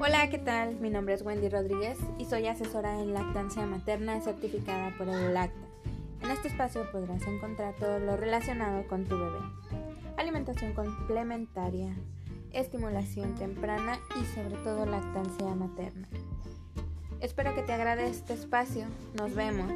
Hola, ¿qué tal? Mi nombre es Wendy Rodríguez y soy asesora en lactancia materna certificada por Edulacta. En este espacio podrás encontrar todo lo relacionado con tu bebé. Alimentación complementaria, estimulación temprana y sobre todo lactancia materna. Espero que te agrade este espacio. Nos vemos.